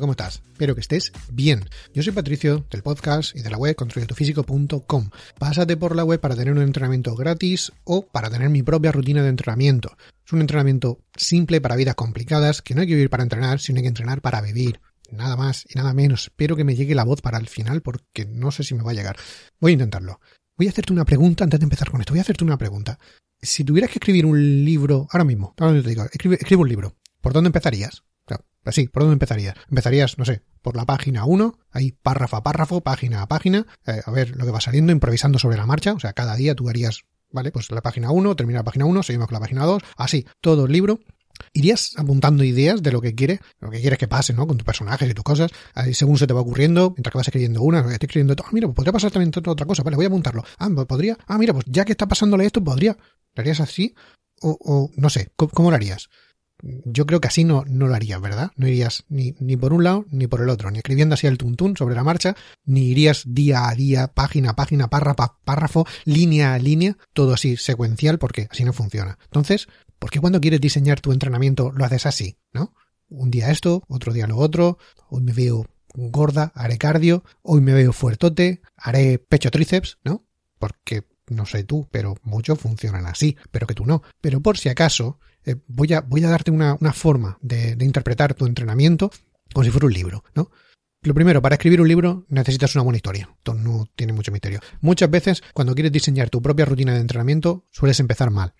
¿Cómo estás? Espero que estés bien. Yo soy Patricio del podcast y de la web construyetufísico.com. Pásate por la web para tener un entrenamiento gratis o para tener mi propia rutina de entrenamiento. Es un entrenamiento simple para vidas complicadas que no hay que vivir para entrenar, sino hay que entrenar para vivir. Nada más y nada menos. Espero que me llegue la voz para el final porque no sé si me va a llegar. Voy a intentarlo. Voy a hacerte una pregunta antes de empezar con esto. Voy a hacerte una pregunta. Si tuvieras que escribir un libro, ahora mismo, ahora te digo, un libro, ¿por dónde empezarías? Así, ¿por dónde empezarías? Empezarías, no sé, por la página 1, ahí párrafo a párrafo, página a página, eh, a ver lo que va saliendo, improvisando sobre la marcha, o sea, cada día tú harías, ¿vale? Pues la página 1, termina la página 1, seguimos con la página 2, así, todo el libro, irías apuntando ideas de lo que quieres, lo que quieres que pase, ¿no? Con tus personajes y tus cosas, ahí según se te va ocurriendo, mientras que vas escribiendo una, estoy escribiendo, ah, mira, pues podría pasar también otra cosa, vale, voy a apuntarlo. Ah, pues podría, ah, mira, pues ya que está pasándole esto, podría, ¿lo harías así? O, o no sé, ¿cómo, lo harías? Yo creo que así no, no lo harías, ¿verdad? No irías ni, ni por un lado ni por el otro, ni escribiendo así el tuntún sobre la marcha, ni irías día a día, página a página, párrafo párrafo, línea a línea, todo así secuencial, porque así no funciona. Entonces, ¿por qué cuando quieres diseñar tu entrenamiento lo haces así, no? Un día esto, otro día lo otro, hoy me veo gorda, haré cardio, hoy me veo fuertote, haré pecho tríceps, ¿no? Porque no sé tú, pero muchos funcionan así, pero que tú no. Pero por si acaso, eh, voy, a, voy a darte una, forma de, interpretar tu entrenamiento como si fuera un libro, ¿no? Lo primero, para escribir un libro necesitas una buena historia. Esto no tiene mucho misterio. Muchas veces, cuando quieres diseñar tu propia rutina de entrenamiento, sueles empezar mal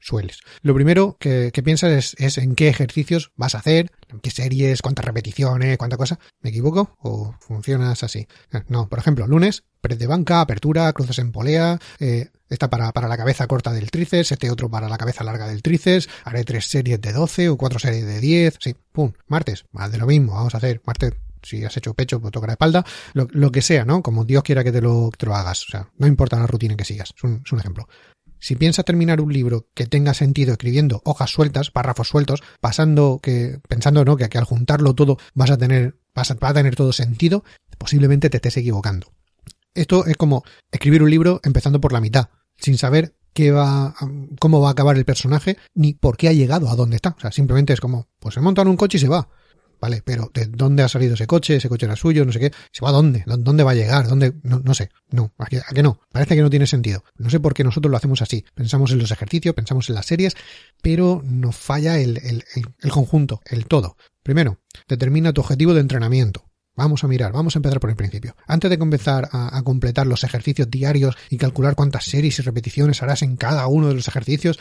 sueles. Lo primero que, piensas es, en qué ejercicios vas a hacer, en qué series, cuántas repeticiones, cuánta cosa. ¿Me equivoco? ¿O funcionas así? No, por ejemplo, lunes, press de banca, apertura, cruces en polea, eh, esta para, para la cabeza corta del tríceps, este otro para la cabeza larga del tríceps, haré tres series de 12 o cuatro series de 10, sí, pum, martes, más de lo mismo, vamos a hacer martes si has hecho pecho, pues tocar la espalda, lo, que sea, ¿no? Como Dios quiera que te lo, hagas. O sea, no importa la rutina que sigas. Es un ejemplo. Si piensas terminar un libro que tenga sentido escribiendo hojas sueltas, párrafos sueltos, pasando que, pensando ¿no? que, al juntarlo todo vas a tener, vas a, tener todo sentido, posiblemente te estés equivocando. Esto es como escribir un libro empezando por la mitad, sin saber qué va, cómo va a acabar el personaje, ni por qué ha llegado a dónde está. O sea, simplemente es como, pues se monta en un coche y se va. ¿Vale? Pero ¿de dónde ha salido ese coche? ¿Ese coche era suyo? No sé qué. ¿Se va a dónde? ¿Dónde va a llegar? ¿Dónde? No, no sé. No, ¿a qué, no? Parece que no tiene sentido. No sé por qué nosotros lo hacemos así. Pensamos en los ejercicios, pensamos en las series, pero nos falla el, el, el, conjunto, el todo. Primero, determina tu objetivo de entrenamiento. Vamos a mirar, vamos a empezar por el principio. Antes de comenzar a, a, completar los ejercicios diarios y calcular cuántas series y repeticiones harás en cada uno de los ejercicios,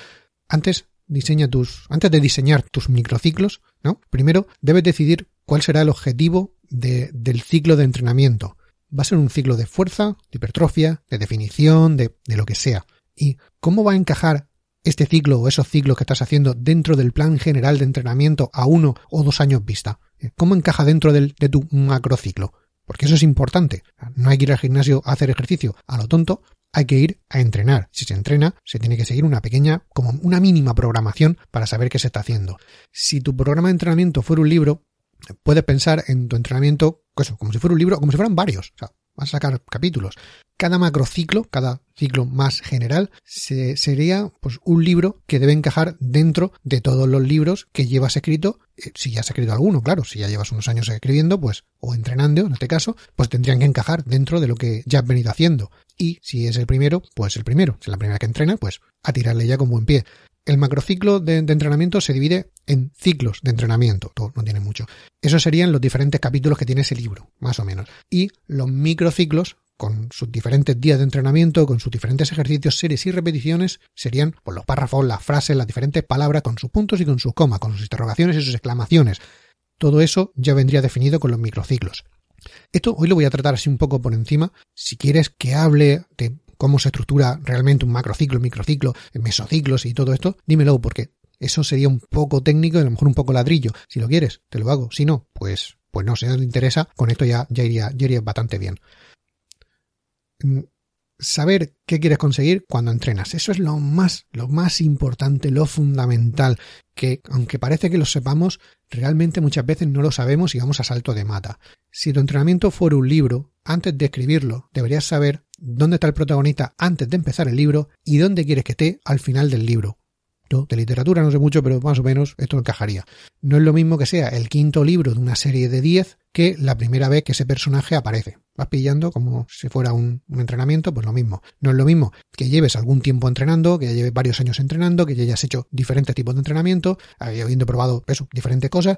antes diseña tus, antes de diseñar tus microciclos, ¿no? Primero debes decidir cuál será el objetivo de, del ciclo de entrenamiento. Va a ser un ciclo de fuerza, de hipertrofia, de definición, de, de lo que sea. ¿Y cómo va a encajar este ciclo o esos ciclos que estás haciendo dentro del plan general de entrenamiento a uno o dos años vista? ¿Cómo encaja dentro del, de tu macrociclo? Porque eso es importante. No hay que ir al gimnasio a hacer ejercicio a lo tonto, hay que ir a entrenar. Si se entrena, se tiene que seguir una pequeña, como una mínima programación para saber qué se está haciendo. Si tu programa de entrenamiento fuera un libro, puedes pensar en tu entrenamiento, eso, como si fuera un libro, como si fueran varios. O sea, vas a sacar capítulos. Cada macrociclo, cada ciclo más general, sería pues un libro que debe encajar dentro de todos los libros que llevas escrito. Eh, si ya has escrito alguno, claro, si ya llevas unos años escribiendo, pues, o entrenando en este caso, pues tendrían que encajar dentro de lo que ya has venido haciendo. Y si es el primero, pues el primero. Si es la primera que entrena, pues a tirarle ya con buen pie. El macrociclo de, entrenamiento se divide en ciclos de entrenamiento, todo, no tiene mucho. Esos serían los diferentes capítulos que tiene ese libro, más o menos. Y los microciclos, con sus diferentes días de entrenamiento, con sus diferentes ejercicios, series y repeticiones, serían pues, los párrafos, las frases, las diferentes palabras, con sus puntos y con sus comas, con sus interrogaciones y sus exclamaciones. Todo eso ya vendría definido con los microciclos. Esto hoy lo voy a tratar así un poco por encima. Si quieres que hable de cómo se estructura realmente un macrociclo, microciclo, mesociclos y todo esto, dímelo porque eso sería un poco técnico y a lo mejor un poco ladrillo. Si lo quieres, te lo hago. Si no, pues, pues no, si no te interesa, con esto ya, ya, iría, ya iría bastante bien. Mm, saber qué quieres conseguir cuando entrenas. Eso es lo más, lo más importante, lo fundamental, que aunque parece que lo sepamos, realmente muchas veces no lo sabemos y vamos a salto de mata. Si tu entrenamiento fuera un libro, antes de escribirlo, deberías saber dónde está el protagonista antes de empezar el libro y dónde quieres que esté al final del libro. Yo de literatura no sé mucho, pero más o menos esto encajaría. No es lo mismo que sea el quinto libro de una serie de 10 que la primera vez que ese personaje aparece. Vas pillando como si fuera un, entrenamiento, pues lo mismo. No es lo mismo que lleves algún tiempo entrenando, que ya lleves varios años entrenando, que ya hayas hecho diferentes tipos de entrenamiento, habiendo probado eso, diferentes cosas,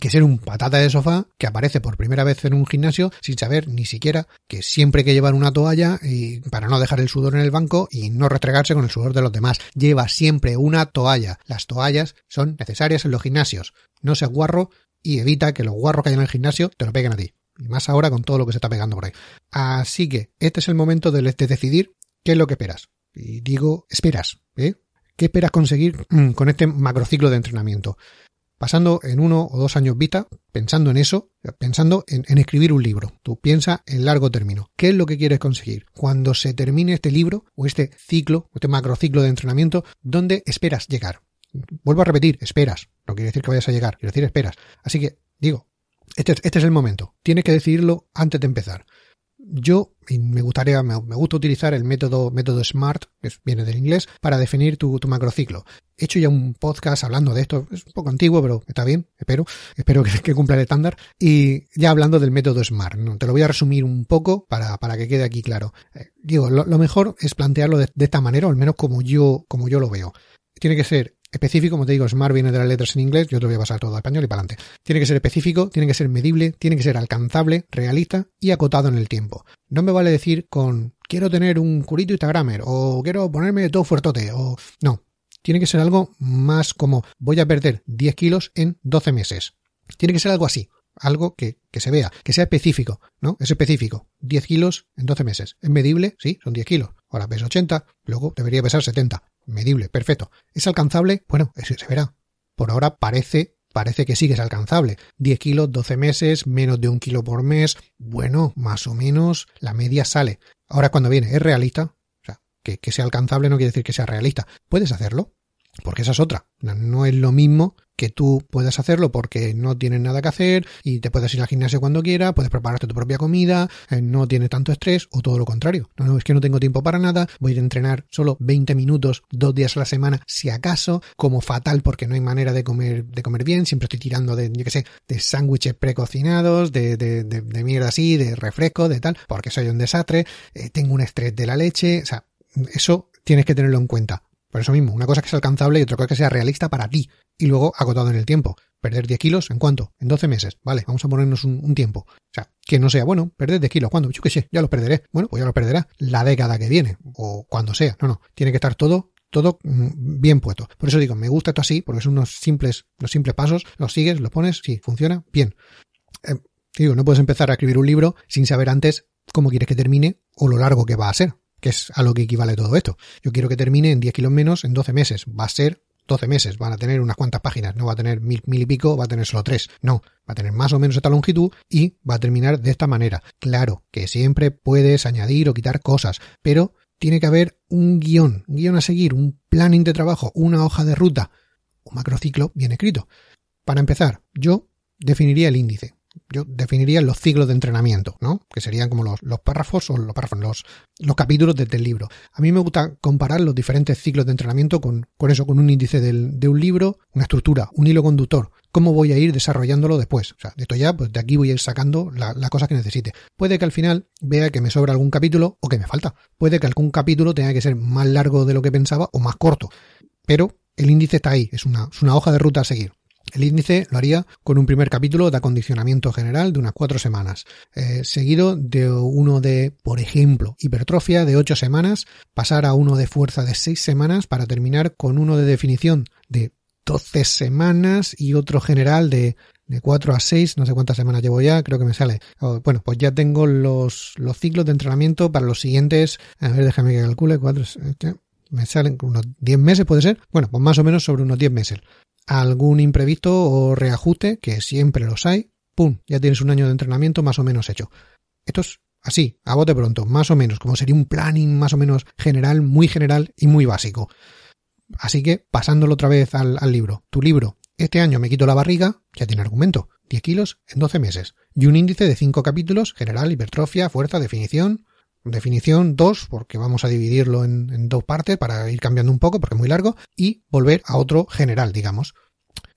que ser un patata de sofá que aparece por primera vez en un gimnasio sin saber ni siquiera que siempre hay que llevar una toalla y para no dejar el sudor en el banco y no restregarse con el sudor de los demás. Lleva siempre una toalla. Las toallas son necesarias en los gimnasios. No seas guarro y evita que los guarros que hay en el gimnasio te lo peguen a ti. Y más ahora con todo lo que se está pegando por ahí. Así que este es el momento de, decidir qué es lo que esperas. Y digo, esperas, ¿eh? ¿Qué esperas conseguir mm, con este macrociclo de entrenamiento? Pasando en uno o dos años vista, pensando en eso, pensando en, escribir un libro. Tú piensa en largo término. ¿Qué es lo que quieres conseguir? Cuando se termine este libro o este ciclo, este macrociclo de entrenamiento, ¿dónde esperas llegar? Vuelvo a repetir, esperas. No quiere decir que vayas a llegar, quiere decir esperas. Así que, digo, este, este es el momento. Tienes que decidirlo antes de empezar yo me gustaría, me, gusta utilizar el método, método SMART, que viene del inglés, para definir tu, macrociclo. He hecho ya un podcast hablando de esto, es un poco antiguo, pero está bien, espero, espero que, cumpla el estándar. Y ya hablando del método SMART, ¿no? te lo voy a resumir un poco para, para que quede aquí claro. Eh, digo, lo, mejor es plantearlo de, esta manera, o al menos como yo, como yo lo veo. Tiene que ser específico, como te digo, Smart viene de las letras en inglés, yo te voy a pasar todo al español y para adelante. Tiene que ser específico, tiene que ser medible, tiene que ser alcanzable, realista y acotado en el tiempo. No me vale decir con quiero tener un curito Instagramer o quiero ponerme todo fuertote o no. Tiene que ser algo más como voy a perder 10 kilos en 12 meses. Tiene que ser algo así. Algo que, que se vea, que sea específico, ¿no? Es específico. 10 kilos en 12 meses. ¿Es medible? Sí, son 10 kilos. Ahora peso 80, luego debería pesar 70 medible, perfecto. ¿Es alcanzable? Bueno, eso se verá. Por ahora parece, parece que sí que es alcanzable. 10 kilos, 12 meses, menos de un kilo por mes. Bueno, más o menos la media sale. Ahora cuando viene, ¿es realista? Que, sea alcanzable no quiere decir que sea realista. ¿Puedes hacerlo? Porque esa es otra. No es lo mismo que tú puedas hacerlo porque no tienes nada que hacer y te puedes ir al gimnasio cuando quieras, puedes prepararte tu propia comida, eh, no tienes tanto estrés o todo lo contrario. No, no, es que no tengo tiempo para nada, voy a entrenar solo 20 minutos, dos días a la semana, si acaso, como fatal porque no hay manera de comer, de comer bien, siempre estoy tirando de, yo qué sé, de sándwiches precocinados, de, de, de, mierda así, de refresco, de tal, porque soy un desastre, eh, tengo un estrés de la leche, o sea, eso tienes que tenerlo en cuenta. Por eso mismo, una cosa que sea alcanzable y otra cosa que sea realista para ti. Y luego acotado en el tiempo. Perder 10 kilos, ¿en cuánto? En 12 meses. Vale, vamos a ponernos un, tiempo. O sea, que no sea, bueno, perder 10 kilos. ¿Cuándo? Yo qué sé, ya los perderé. Bueno, pues ya los perderá la década que viene. O cuando sea. No, no. Tiene que estar todo todo mm, bien puesto. Por eso digo, me gusta esto así, porque son unos simples, los simples pasos, los sigues, los pones, sí, funciona, bien. Eh, digo, no puedes empezar a escribir un libro sin saber antes cómo quieres que termine o lo largo que va a ser que es a lo que equivale todo esto. Yo quiero que termine en 10 kilos menos en 12 meses. Va a ser 12 meses, van a tener unas cuantas páginas, no va a tener mil, mil y pico, va a tener solo tres. No, va a tener más o menos esta longitud y va a terminar de esta manera. Claro que siempre puedes añadir o quitar cosas, pero tiene que haber un guion, un guion a seguir, un planning de trabajo, una hoja de ruta, un macrociclo bien escrito. Para empezar, yo definiría el índice yo definiría los ciclos de entrenamiento, ¿no? Que serían como los, párrafos o los párrafos, los, los capítulos del libro. A mí me gusta comparar los diferentes ciclos de entrenamiento con, eso, con un índice de un libro, una estructura, un hilo conductor. ¿Cómo voy a ir desarrollándolo después? O sea, de esto ya, pues de aquí voy a ir sacando la, la cosa que necesite. Puede que al final vea que me sobra algún capítulo o que me falta. Puede que algún capítulo tenga que ser más largo de lo que pensaba o más corto. Pero el índice está ahí, es una, es una hoja de ruta a seguir. El índice lo haría con un primer capítulo de acondicionamiento general de unas cuatro semanas, eh, seguido de uno de, por ejemplo, hipertrofia de ocho semanas, pasar a uno de fuerza de seis semanas para terminar con uno de definición de doce semanas y otro general de de 4 a 6, no sé cuántas semanas llevo ya, creo que me sale. Bueno, pues ya tengo los, los ciclos de entrenamiento para los siguientes, a ver, déjame que calcule, 4, me salen unos 10 meses, puede ser. Bueno, pues más o menos sobre unos 10 meses. Algún imprevisto o reajuste, que siempre los hay, ¡pum! Ya tienes un año de entrenamiento más o menos hecho. Esto es así, a bote pronto, más o menos, como sería un planning más o menos general, muy general y muy básico. Así que, pasándolo otra vez al, libro. Tu libro, este año me quito la barriga, ya tiene argumento. 10 kilos en 12 meses. Y un índice de 5 capítulos, general, hipertrofia, fuerza, definición. Definición 2, porque vamos a dividirlo en, en, dos partes para ir cambiando un poco, porque es muy largo. Y volver a otro general, digamos.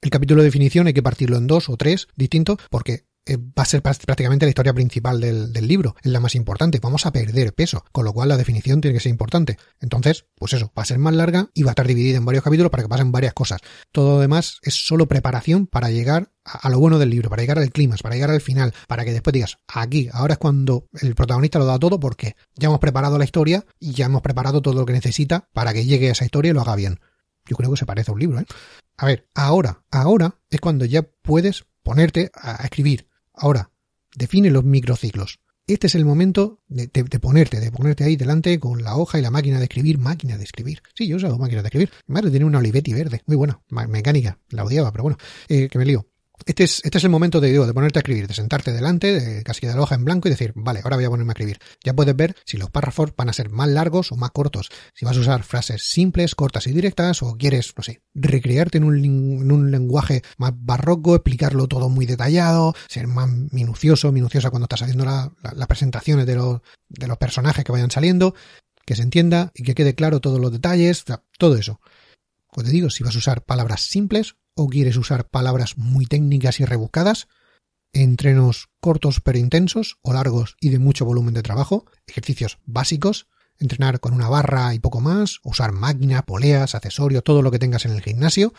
El capítulo de definición hay que partirlo en dos o tres distintos, porque va a ser prácticamente la historia principal del, libro, es la más importante. Vamos a perder peso, con lo cual la definición tiene que ser importante. Entonces, pues eso, va a ser más larga y va a estar dividida en varios capítulos para que pasen varias cosas. Todo lo demás es solo preparación para llegar a, a lo bueno del libro, para llegar al clímax, para llegar al final, para que después digas, aquí, ahora es cuando el protagonista lo da todo porque ya hemos preparado la historia y ya hemos preparado todo lo que necesita para que llegue a esa historia y lo haga bien. Yo creo que se parece a un libro, ¿eh? A ver, ahora, ahora es cuando ya puedes ponerte a escribir, Ahora, define los microciclos. Este es el momento de, ponerte, de ponerte ahí delante con la hoja y la máquina de escribir, máquina de escribir. Sí, yo he usado máquina de escribir. Mi madre tiene una Olivetti verde, muy buena, mecánica, la odiaba, pero bueno, eh, que me lío. Este es, este es el momento de, de ponerte a escribir, de sentarte delante, de casi de la hoja en blanco y decir, vale, ahora voy a ponerme a escribir. Ya puedes ver si los párrafos van a ser más largos o más cortos, si vas a usar frases simples, cortas y directas, o quieres, no sé, recrearte en un, en un lenguaje más barroco, explicarlo todo muy detallado, ser más minucioso, minuciosa cuando estás haciendo la, la, las presentaciones de los, de los personajes que vayan saliendo, que se entienda y que quede claro todos los detalles, o sea, todo eso. Pues te digo, si vas a usar palabras simples o quieres usar palabras muy técnicas y rebuscadas, entrenos cortos pero intensos o largos y de mucho volumen de trabajo, ejercicios básicos, entrenar con una barra y poco más, usar máquina, poleas, accesorios, todo lo que tengas en el gimnasio.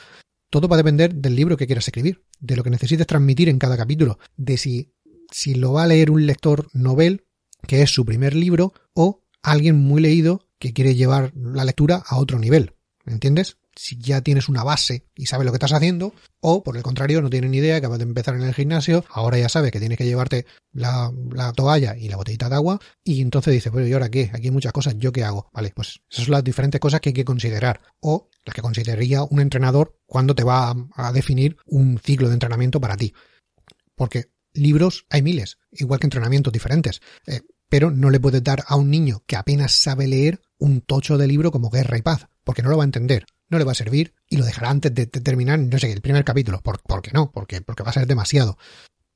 Todo va a depender del libro que quieras escribir, de lo que necesites transmitir en cada capítulo, de si, si lo va a leer un lector novel, que es su primer libro, o alguien muy leído que quiere llevar la lectura a otro nivel. ¿Me entiendes? Si ya tienes una base y sabes lo que estás haciendo, o por el contrario, no tienes ni idea, acabas de empezar en el gimnasio, ahora ya sabes que tienes que llevarte la, la toalla y la botellita de agua, y entonces dices, bueno, ¿y ahora qué? Aquí hay muchas cosas, ¿yo qué hago? Vale, pues esas son las diferentes cosas que hay que considerar, o las que consideraría un entrenador cuando te va a, a definir un ciclo de entrenamiento para ti. Porque libros hay miles, igual que entrenamientos diferentes. Eh, pero no le puedes dar a un niño que apenas sabe leer un tocho de libro como Guerra y Paz, porque no lo va a entender no le va a servir y lo dejará antes de, terminar, no sé, el primer capítulo. ¿Por, ¿por qué no? Porque, porque va a ser demasiado.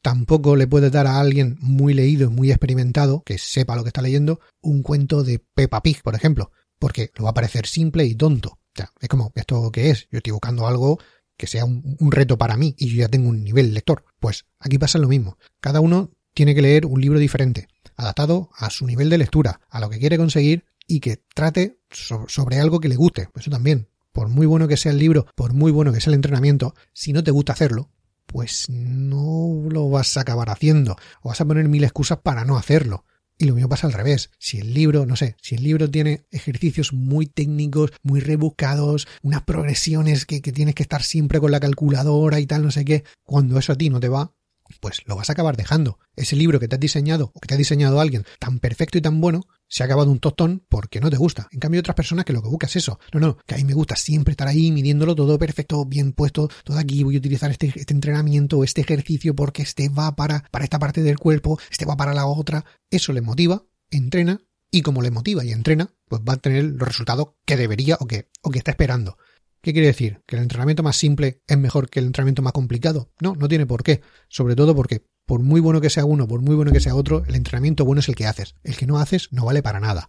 Tampoco le puedes dar a alguien muy leído, muy experimentado, que sepa lo que está leyendo, un cuento de Peppa Pig, por ejemplo, porque lo va a parecer simple y tonto. O sea, es como, ¿esto qué es? Yo estoy buscando algo que sea un reto para mí y yo ya tengo un nivel lector. Pues aquí pasa lo mismo. Cada uno tiene que leer un libro diferente, adaptado a su nivel de lectura, a lo que quiere conseguir y que trate sobre algo que le guste. Eso también por muy bueno que sea el libro, por muy bueno que sea el entrenamiento, si no te gusta hacerlo, pues no lo vas a acabar haciendo. O vas a poner mil excusas para no hacerlo. Y lo mismo pasa al revés. Si el libro, no sé, si el libro tiene ejercicios muy técnicos, muy rebuscados, unas progresiones que, que, tienes que estar siempre con la calculadora y tal, no sé qué, cuando eso a ti no te va, pues lo vas a acabar dejando. Ese libro que te has diseñado o que te ha diseñado alguien tan perfecto y tan bueno, se ha acabado un tostón porque no te gusta. En cambio, hay otras personas que lo que buscan es eso. No, no, que a mí me gusta siempre estar ahí midiéndolo todo perfecto, bien puesto, todo aquí, voy a utilizar este, este entrenamiento, este ejercicio porque este va para, para esta parte del cuerpo, este va para la otra. Eso le motiva, entrena y como le motiva y entrena, pues va a tener los resultados que debería o que, o que está esperando. ¿Qué quiere decir? ¿Que el entrenamiento más simple es mejor que el entrenamiento más complicado? No, no tiene por qué. Sobre todo porque por muy bueno que sea uno, por muy bueno que sea otro, el entrenamiento bueno es el que haces. El que no haces no vale para nada.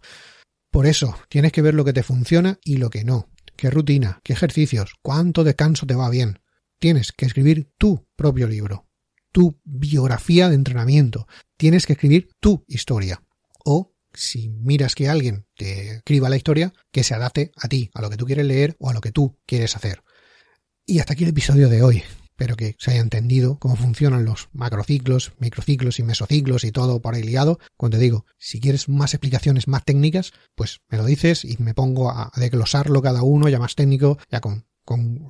Por eso, tienes que ver lo que te funciona y lo que no. ¿Qué rutina? ¿Qué ejercicios? ¿Cuánto descanso te va bien? Tienes que escribir tu propio libro, tu biografía de entrenamiento. Tienes que escribir tu historia. O si miras que alguien te escriba la historia, que se adapte a ti, a lo que tú quieres leer o a lo que tú quieres hacer. Y hasta aquí el episodio de hoy. Espero que se haya entendido cómo funcionan los macrociclos, microciclos y mesociclos y todo por ahí liado. Cuando te digo, si quieres más explicaciones más técnicas, pues me lo dices y me pongo a desglosarlo cada uno, ya más técnico, ya con, con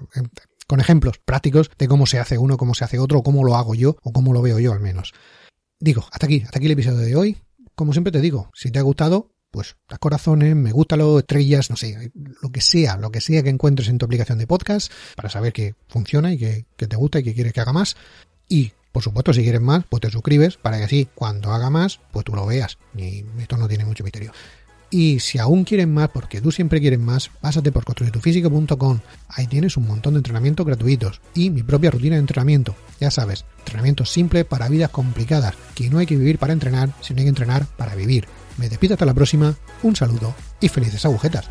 con ejemplos prácticos de cómo se hace uno, cómo se hace otro, o cómo lo hago yo, o cómo lo veo yo al menos. Digo, hasta aquí, hasta aquí el episodio de hoy. Como siempre te digo, si te ha gustado, pues das corazones, me gusta lo estrellas, no sé, lo que sea, lo que sea que encuentres en tu aplicación de podcast para saber que funciona y que, que te gusta y que quieres que haga más. Y por supuesto, si quieres más, pues te suscribes para que así, cuando haga más, pues tú lo veas. Y esto no tiene mucho misterio. Y si aún quieres más, porque tú siempre quieres más, pásate por construyetufísico.com. Ahí tienes un montón de entrenamientos gratuitos y mi propia rutina de entrenamiento. Ya sabes, entrenamiento simple para vidas complicadas, que no hay que vivir para entrenar, sino hay que entrenar para vivir. Me despido hasta la próxima, un saludo y felices agujetas.